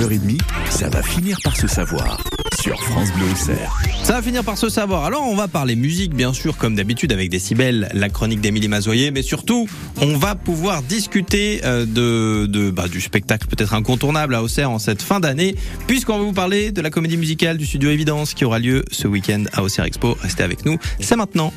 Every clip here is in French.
9h30, ça va finir par se savoir sur France Bleu Auxerre. Ça va finir par se savoir. Alors, on va parler musique, bien sûr, comme d'habitude, avec Décibel, la chronique d'Émilie Mazoyer, mais surtout, on va pouvoir discuter euh, de, de bah, du spectacle peut-être incontournable à Auxerre en cette fin d'année, puisqu'on va vous parler de la comédie musicale du studio Évidence qui aura lieu ce week-end à Auxerre Expo. Restez avec nous, c'est maintenant.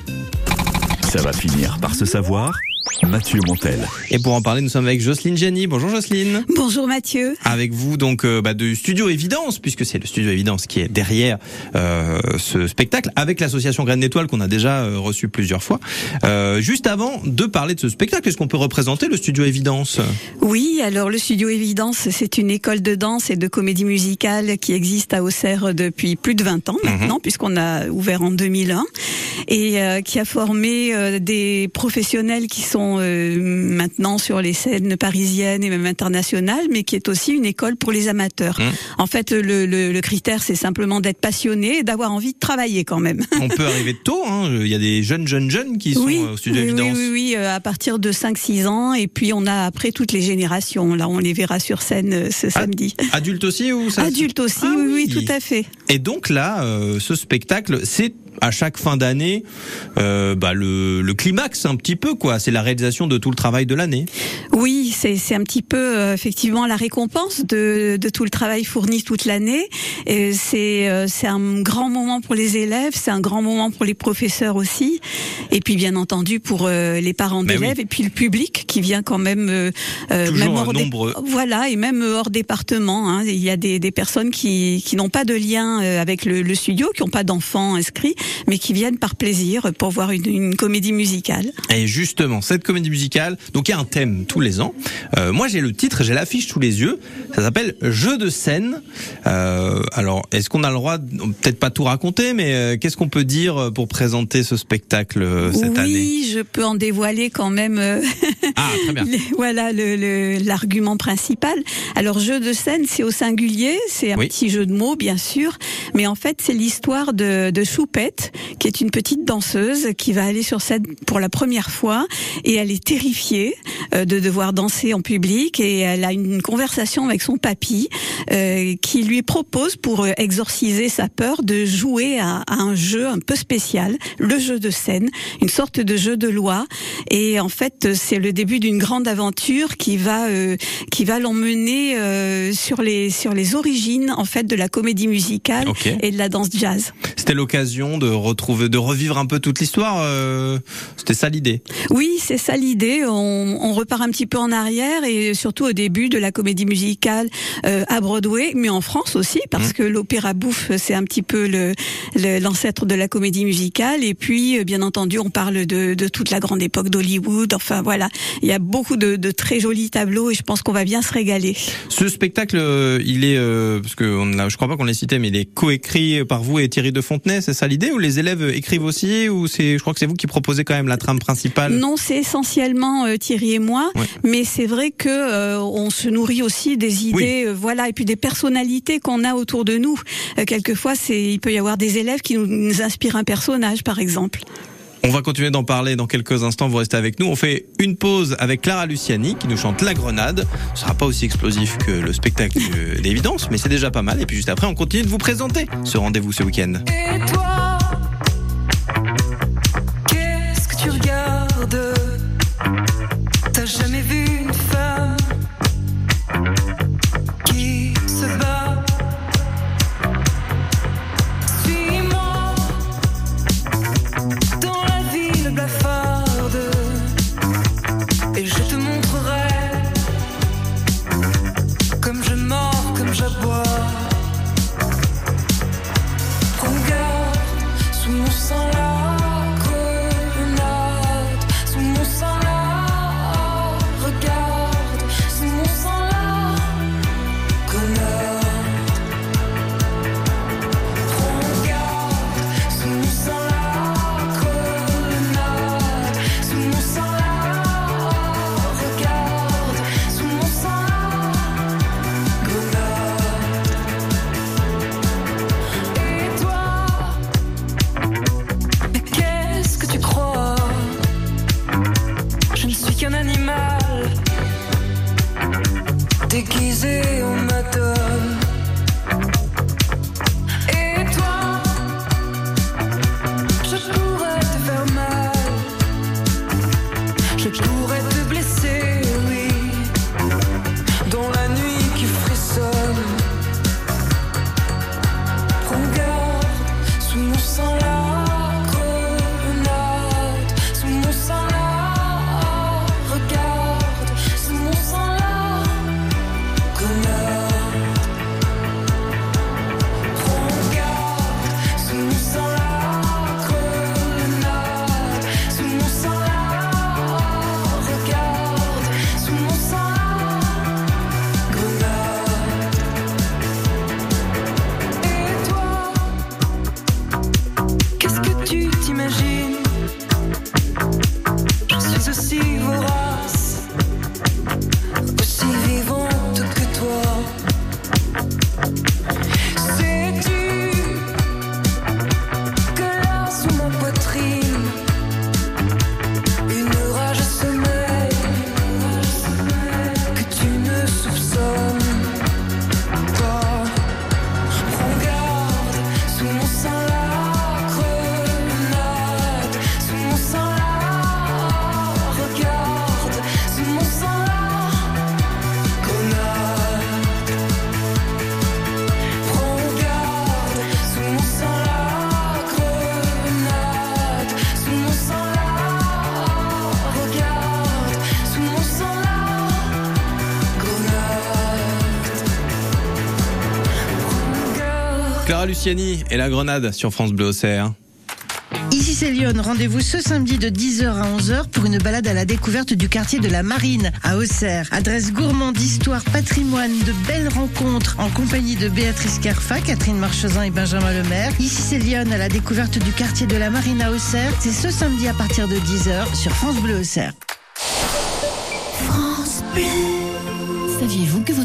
Ça va finir par se savoir. Mathieu Montel. Et pour en parler, nous sommes avec Jocelyne Jenny. Bonjour Jocelyne. Bonjour Mathieu. Avec vous donc euh, bah, de Studio Évidence, puisque c'est le Studio Évidence qui est derrière euh, ce spectacle, avec l'association Graines d'Étoile qu'on a déjà euh, reçu plusieurs fois. Euh, juste avant de parler de ce spectacle, est-ce qu'on peut représenter le Studio Évidence? Oui, alors le Studio Évidence, c'est une école de danse et de comédie musicale qui existe à Auxerre depuis plus de 20 ans maintenant, puisqu'on a ouvert en 2001, et euh, qui a formé euh, des professionnels qui sont euh, maintenant sur les scènes parisiennes et même internationales, mais qui est aussi une école pour les amateurs. Mmh. En fait, le, le- le critère, c'est simplement d'être passionné et d'avoir envie de travailler quand même. On peut arriver tôt, hein. il y a des jeunes, jeunes, jeunes qui sont euh, au Studio oui. Oui, oui, oui, euh, à partir de 5-6 ans. Et puis on a après toutes les générations. Là, on les verra sur scène ce samedi. Adultes aussi ou ça Adultes aussi, Ah oui, oui, oui. tout à fait. Et donc là, euh, ce spectacle, c'est à chaque fin d'année euh, bah, le, le climax un petit peu quoi. C'est la réalisation de tout le travail de l'année. Oui, c'est c'est un petit peu euh, effectivement la récompense de, de tout le travail fourni toute l'année. Et C'est euh, c'est un grand moment pour les élèves, c'est un grand moment pour les professeurs aussi, et puis bien entendu pour euh, les parents Ben d'élèves oui. et puis le public qui vient quand même euh, euh, Toujours même hors dé- nombre- voilà et même hors département. Hein, il y a des, des personnes qui qui n'ont pas de lien avec le, le studio, qui n'ont pas d'enfants inscrits, mais qui viennent par plaisir pour voir une, une comédie musicale. Et justement, cette comédie musicale, donc il y a un thème tous les ans. Euh, moi, j'ai le titre, j'ai l'affiche sous les yeux. Ça s'appelle Jeu de scène. Euh, alors, est-ce qu'on a le droit, peut-être pas tout raconter, mais euh, qu'est-ce qu'on peut dire pour présenter ce spectacle euh, cette oui, année? je peux en dévoiler quand même. euh, Ah, très bien. les- voilà le- le- l'argument principal. Alors jeu de scène, c'est au singulier, c'est un Oui. petit jeu de mots bien sûr, mais en fait c'est l'histoire de, de Choupette, qui est une petite danseuse qui va aller sur scène pour la première fois et elle est terrifiée euh, de devoir danser en public et elle a une conversation avec son papy euh, qui lui propose pour euh, exorciser sa peur de jouer à, à un jeu un peu spécial, le jeu de scène, une sorte de jeu de loi. Et en fait, c'est le début d'une grande aventure qui va euh, qui va l'emmener euh, sur les sur les origines en fait de la comédie musicale et de la danse jazz. C'était l'occasion de retrouver, de revivre un peu toute l'histoire. euh, C'était ça l'idée. Oui, c'est ça l'idée. On, on repart un petit peu en arrière et surtout au début de la comédie musicale euh, à Broadway, mais en France aussi, parce Mmh. que l'opéra bouffe, c'est un petit peu le le- l'ancêtre de la comédie musicale. Et puis, euh, bien entendu, on parle de, de toute la grande époque d'Hollywood. Enfin voilà, il y a beaucoup de, de très jolis tableaux et je pense qu'on va bien se régaler. Ce spectacle, il est, euh, parce que on a, je crois pas qu'on l'ait cité, mais il est coécrit par vous et Thierry de Fontenay, c'est ça l'idée Ou les élèves écrivent aussi Ou c'est, je crois que c'est vous qui proposez quand même la trame principale? Non, c'est essentiellement euh, Thierry et moi, Ouais. mais c'est vrai que euh, on se nourrit aussi des idées, euh, voilà, et puis des personnalités qu'on a autour de nous. Euh, quelquefois, c'est il peut y avoir des élèves qui nous, nous inspirent un personnage, par exemple. On va continuer d'en parler dans quelques instants, vous restez avec nous. On fait une pause avec Clara Luciani qui nous chante La Grenade. Ce sera pas aussi explosif que le spectacle d'évidence, mais c'est déjà pas mal. Et puis juste après, on continue de vous présenter ce rendez-vous ce week-end. Et toi, Clara Luciani et la grenade sur France Bleu Auxerre. Ici c'est Lyon, rendez-vous ce samedi de 10h à 11h pour une balade à la découverte du quartier de la Marine à Auxerre. Adresse gourmande, histoire, patrimoine, de belles rencontres en compagnie de Béatrice Carfa, Catherine Marchezin et Benjamin Lemaire. Ici c'est Lyon à la découverte du quartier de la Marine à Auxerre. C'est ce samedi à partir de 10h sur France Bleu Auxerre. France Bleu. Saviez-vous que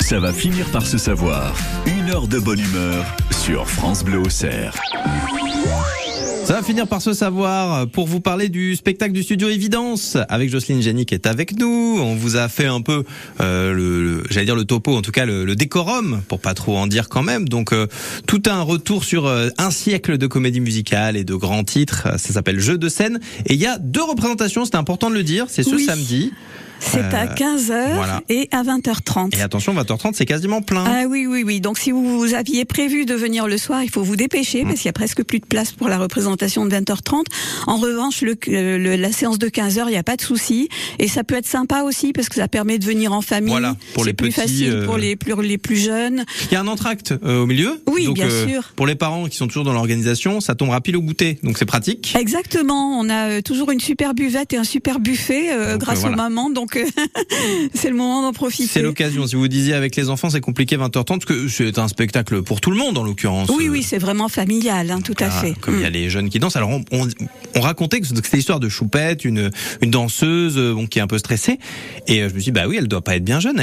Ça va finir par se savoir. Une heure de bonne humeur sur France Bleu Auxerre. Ça va finir par se savoir pour vous parler du spectacle du studio Évidence avec Jocelyne Génie qui est avec nous. On vous a fait un peu euh, le, le- j'allais dire le topo, en tout cas le, le décorum pour pas trop en dire quand même. Donc euh, tout un retour sur euh, un siècle de comédie musicale et de grands titres. Ça s'appelle Jeu de scène et il y a deux représentations. C'est important de le dire. C'est ce Oui. samedi C'est à Euh, 15h voilà. et à 20h30. et attention 20h30 c'est quasiment plein. Ah oui, oui, oui. Donc si vous aviez prévu de venir le soir, il faut vous dépêcher parce qu'il y a presque plus de place pour la représentation de 20h30. En revanche, le, le- la séance de 15h, il n'y a pas de souci. Et ça peut être sympa aussi parce que ça permet de venir en famille. Voilà, pour les plus petits, facile euh, pour les plus, les plus jeunes. Il y a un entracte euh, au milieu. Oui, Donc, bien euh, sûr. Pour les parents qui sont toujours dans l'organisation, ça tombera pile au goûter. Donc c'est pratique. Exactement. On a euh, toujours une super buvette et un super buffet euh, Donc, grâce euh, voilà. aux mamans. Donc euh, c'est le moment d'en profiter. C'est l'occasion. Si vous disiez avec les enfants, c'est compliqué 20h30 parce que c'est un spectacle pour tout le monde en l'occurrence. Oui, oui, c'est vraiment familial, hein, tout à ah, fait. Comme il y a Mm. les jeunes qui dansent. Alors on, on, on racontait que c'était l'histoire de Choupette, une, une danseuse euh, bon, qui est un peu stressée. Et euh, je me suis dit, bah oui, elle doit pas être bien jeune.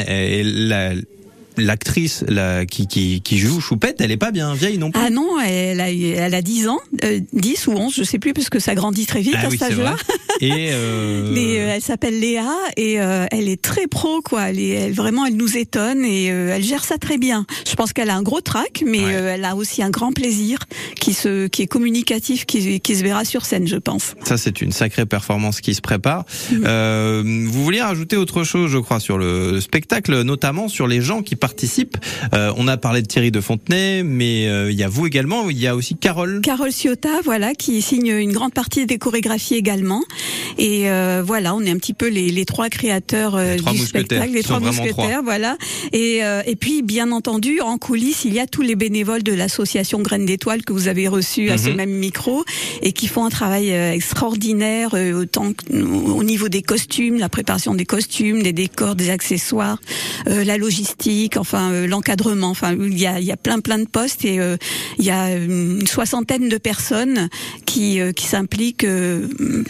L'actrice la, qui, qui, qui joue Choupette, elle est pas bien vieille non plus. Ah non, elle a, elle a 10 ans, euh, 10 ou 11, je sais plus, parce que ça grandit très vite Ah à oui, cet âge-là. Et euh, Mais euh, elle s'appelle Léa et euh, elle est très pro, quoi. Elle est, elle, vraiment, elle nous étonne et elle gère ça très bien. Je pense qu'elle a un gros trac, mais Ouais. elle a aussi un grand plaisir qui se, qui est communicatif, qui, qui se verra sur scène, je pense. Ça, c'est une sacrée performance qui se prépare. Euh, vous vouliez rajouter autre chose, je crois, sur le spectacle, notamment sur les gens qui participent. Euh, on a parlé de Thierry de Fontenay, mais euh, il y a vous également. Il y a aussi Carole. Carole Ciotta, voilà, qui signe une grande partie des chorégraphies également. Et euh, voilà, on est un petit peu les, les trois créateurs Les trois du spectacle, les trois mousquetaires, voilà. Et, et puis, bien entendu, en coulisses, il y a tous les bénévoles de l'association Graines d'étoiles que vous avez reçus à ce Mhm. même micro et qui font un travail extraordinaire autant au niveau des costumes, la préparation des costumes, des décors, des accessoires, la logistique, enfin euh, l'encadrement. Enfin, il y a, il y a plein plein de postes et euh, il y a une soixantaine de personnes qui euh, qui s'impliquent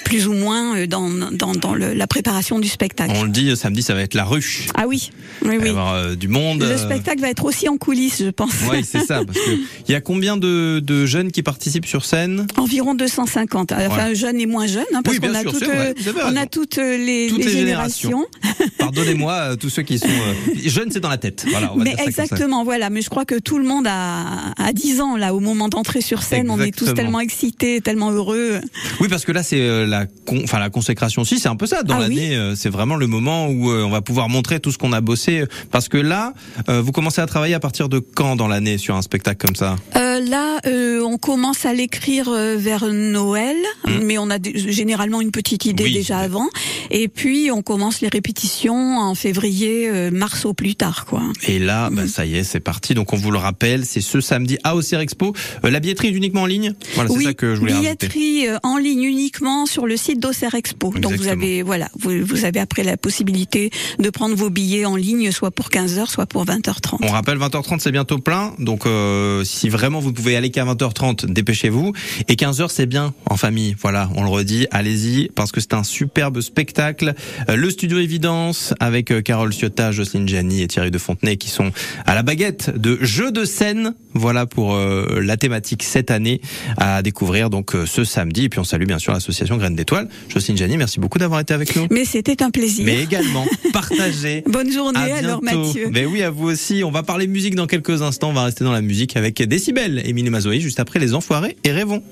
plus ou moins dans dans, dans le- la préparation du spectacle. On le dit, samedi, ça va être la ruche. Ah oui, oui, Il va y oui. avoir du monde. Le spectacle va être aussi en coulisses, je pense. Oui, c'est ça. Parce que il y a combien de, de jeunes qui participent sur scène? Environ 250, enfin Ouais. jeunes et moins jeunes, hein, parce Oui, qu'on a toutes, euh, on a toutes les, Toutes les les générations. Pardonnez-moi, tous ceux qui sont euh, jeunes, c'est dans la tête. Voilà, on va Mais dire ça exactement, voilà. Mais je crois que tout le monde a, a 10 ans là au moment d'entrer sur scène. On est tous tellement excités, tellement heureux. Oui, parce que là, c'est euh, la, con- enfin la consécration aussi, c'est un peu ça. Dans Ah l'année, euh, c'est vraiment le moment où euh, on va pouvoir montrer tout ce qu'on a bossé. Parce que là, vous commencez à travailler à partir de quand dans l'année sur un spectacle comme ça? Euh, là, euh, on commence à l'écrire vers Noël, Hmm. mais on a généralement une petite idée Oui. déjà avant. Et puis, on commence les répétitions en février, mars au plus tard, quoi. Et là, bah, ça y est, c'est parti. Donc on vous le rappelle, c'est ce samedi à Auxerre Expo. Euh, la billetterie est uniquement en ligne. Voilà, c'est oui, ça que je voulais billetterie euh, en ligne uniquement sur le site d'Auxerre Expo. Donc vous avez voilà, vous, vous avez après la possibilité de prendre vos billets en ligne, soit pour 15h, soit pour 20h30. On rappelle 20h30 c'est bientôt plein donc euh, si vraiment vous pouvez aller qu'à 20h30 dépêchez-vous et 15h c'est bien en famille voilà on le redit allez-y parce que c'est un superbe spectacle Euh, le studio Évidence avec euh, Carole Ciotta, Jocelyne Gianni et Thierry de Fontenay qui sont à la baguette de jeux de scène voilà pour euh, la thématique cette année à découvrir donc euh, ce samedi et puis on salue bien sûr l'association Graines d'étoiles Jocelyne Gianni merci beaucoup d'avoir été avec nous Mais c'était un plaisir. mais également partagez Bonne journée à alors bientôt. Mathieu. Mais oui, à vous aussi. On va parler musique dans quelques instants. On va rester dans la musique avec Décibel, Émilie Mazoï, juste après Les Enfoirés et Rêvons.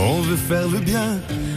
On veut faire le bien,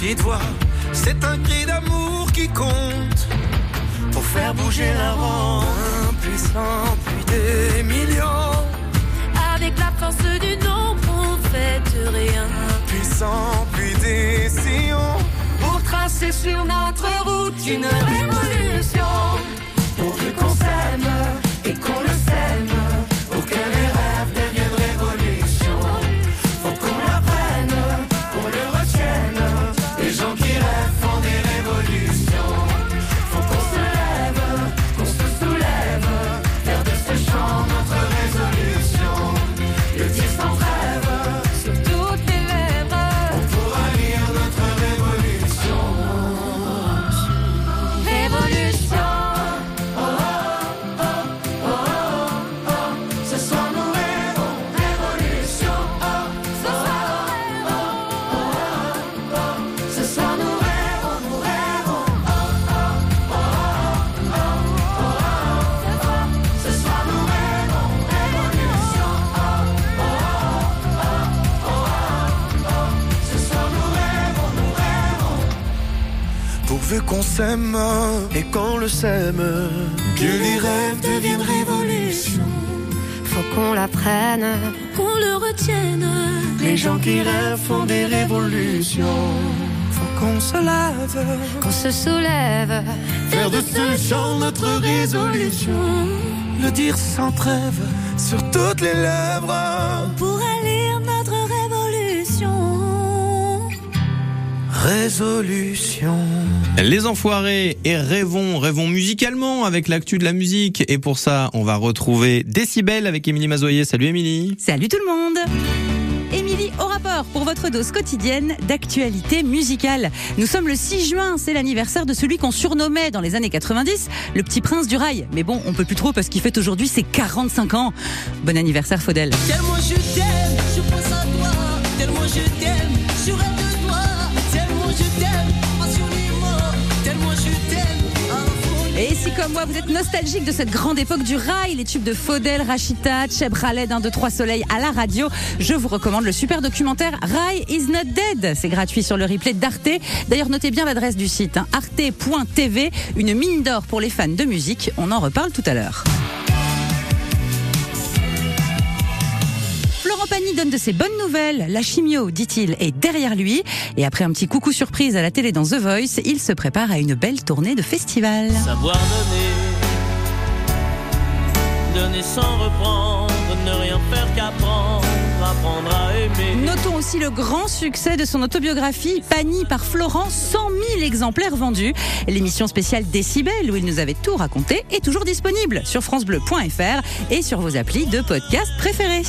petite voix, c'est un cri d'amour qui compte pour faire bouger la ronde. Impuissant, puis des millions. Avec la force du nombre, on fait rien. Puissant, puis des sillons. Pour tracer sur notre route une révolution. Pourvu qu'on s'aime qu'on s'aime et qu'on le sème, que les rêves deviennent révolution. faut qu'on l'apprenne, qu'on le retienne. Les gens qui rêvent font des révolutions. Faut qu'on se lève. Qu'on se soulève, Faire de ce chant notre résolution. Le dire sans trêve sur toutes les lèvres. Résolution. Les Enfoirés et Rêvons, rêvons musicalement avec l'actu de la musique. Et pour ça, on va retrouver Décibel avec Émilie Mazoyer. Salut Émilie. Salut tout le monde Émilie au rapport pour votre dose quotidienne d'actualité musicale. Nous sommes le 6 juin, c'est l'anniversaire de celui qu'on surnommait dans les années 90 le petit prince du rail. Mais bon, on peut plus trop parce qu'il fête aujourd'hui ses 45 ans. Bon anniversaire Faudel. Tellement je t'aime, je pense à toi. Tellement je t'aime, je rêve comme moi, vous êtes nostalgique de cette grande époque du rail, les tubes de Faudel, Rachita, Cheb Khaled, 1, 2, 3 Soleil à la radio, je vous recommande le super documentaire Rail is not dead. C'est gratuit sur le replay d'Arte. D'ailleurs, notez bien l'adresse du site, hein, arte.tv, une mine d'or pour les fans de musique. On en reparle tout à l'heure. Pagny donne de ses bonnes nouvelles. La chimio, dit-il, est derrière lui. Et après un petit coucou surprise à la télé dans The Voice, il se prépare à une belle tournée de festival. Savoir donner, donner sans reprendre, ne rien faire qu'apprendre, apprendre à aimer. Notons aussi le grand succès de son autobiographie Pagny par Florent, 100 000 exemplaires vendus. L'émission spéciale Décibel où il nous avait tout raconté est toujours disponible sur francebleu.fr et sur vos applis de podcast préférés.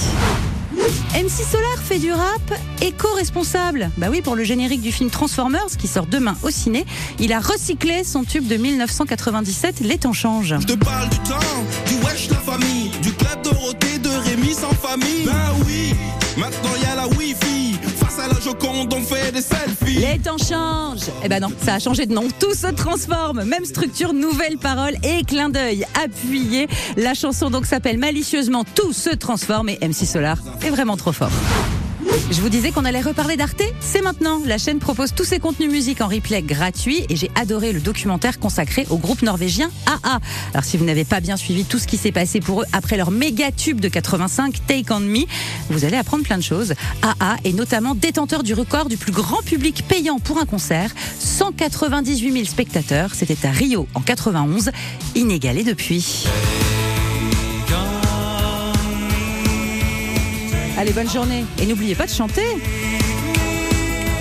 MC Solar fait du rap éco-responsable. Bah oui, pour le générique du film Transformers qui sort demain au ciné, il a recyclé son tube de 1997 Les temps changent. Je te parle du temps, du wesh la famille, du club Dorothée, de Rémi sans famille. Ben oui, maintenant y a la Wi-Fi. Face à la Joconde, on fait des selfies. Les temps changent. Eh ben non, ça a changé de nom. Tout se transforme. Même structure, nouvelles paroles et clin d'œil appuyé. La chanson donc s'appelle malicieusement Tout se transforme et MC Solar est vraiment trop fort. Je vous disais qu'on allait reparler d'Arte, c'est maintenant. La chaîne propose tous ses contenus musique en replay gratuit et j'ai adoré le documentaire consacré au groupe norvégien AA. Alors si vous n'avez pas bien suivi tout ce qui s'est passé pour eux après leur méga tube de 85 Take On Me, vous allez apprendre plein de choses. AA est notamment détenteur du record du plus grand public payant pour un concert, 198 000 spectateurs, c'était à Rio en 91, inégalé depuis. Allez, bonne journée. Et n'oubliez pas de chanter.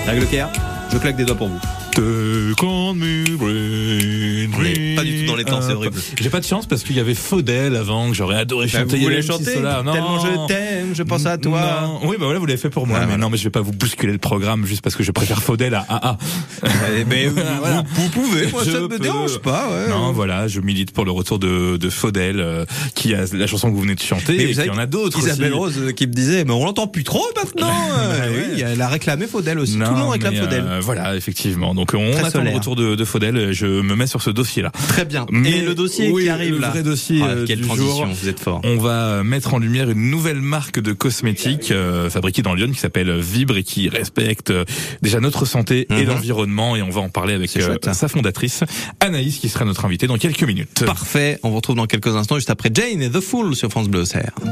La Glocaire, je claque des doigts pour vous. Pas du tout dans les temps, c'est horrible. J'ai pas de chance parce qu'il y avait Faudel avant que j'aurais adoré Bah, chanter. vous voulez Il chanter. Non. Tellement je t'aime, je pense à toi. Non. Oui, bah voilà, vous l'avez fait pour moi. Ah, mais voilà. non, mais je vais pas vous bousculer le programme juste parce que je préfère Faudel à AA. Eh ben, Voilà. vous- vous pouvez, moi Je ça me peux. dérange pas. Ouais. Non, voilà, je milite pour le retour de, de Faudel, euh, qui a la chanson que vous venez de chanter, Mais et vous savez qu'il y en a d'autres Isabelle. Rose euh, qui me disait, mais on l'entend plus trop maintenant. Euh, ouais. Oui, elle a réclamé Faudel aussi. Non, Tout le monde réclame Faudel. euh, voilà, effectivement. Donc on Très attend solaire. le retour de, de Faudel. Je me mets sur ce dossier-là. Très bien. Mais- Et le dossier oui, qui arrive le là. vrai dossier Ah, euh, quelle du transition, jour. vous êtes fort. On va mettre en lumière une nouvelle marque de cosmétiques euh, fabriquée dans Lyon qui s'appelle Vibre et qui respecte euh, déjà notre santé et Mhm. l'environnement. Et on va en parler avec euh, chouette, ça. sa fondatrice Anaïs qui sera notre invitée dans quelques minutes. Parfait. On vous retrouve dans quelques instants juste après Jane et The Fool sur France Bleu.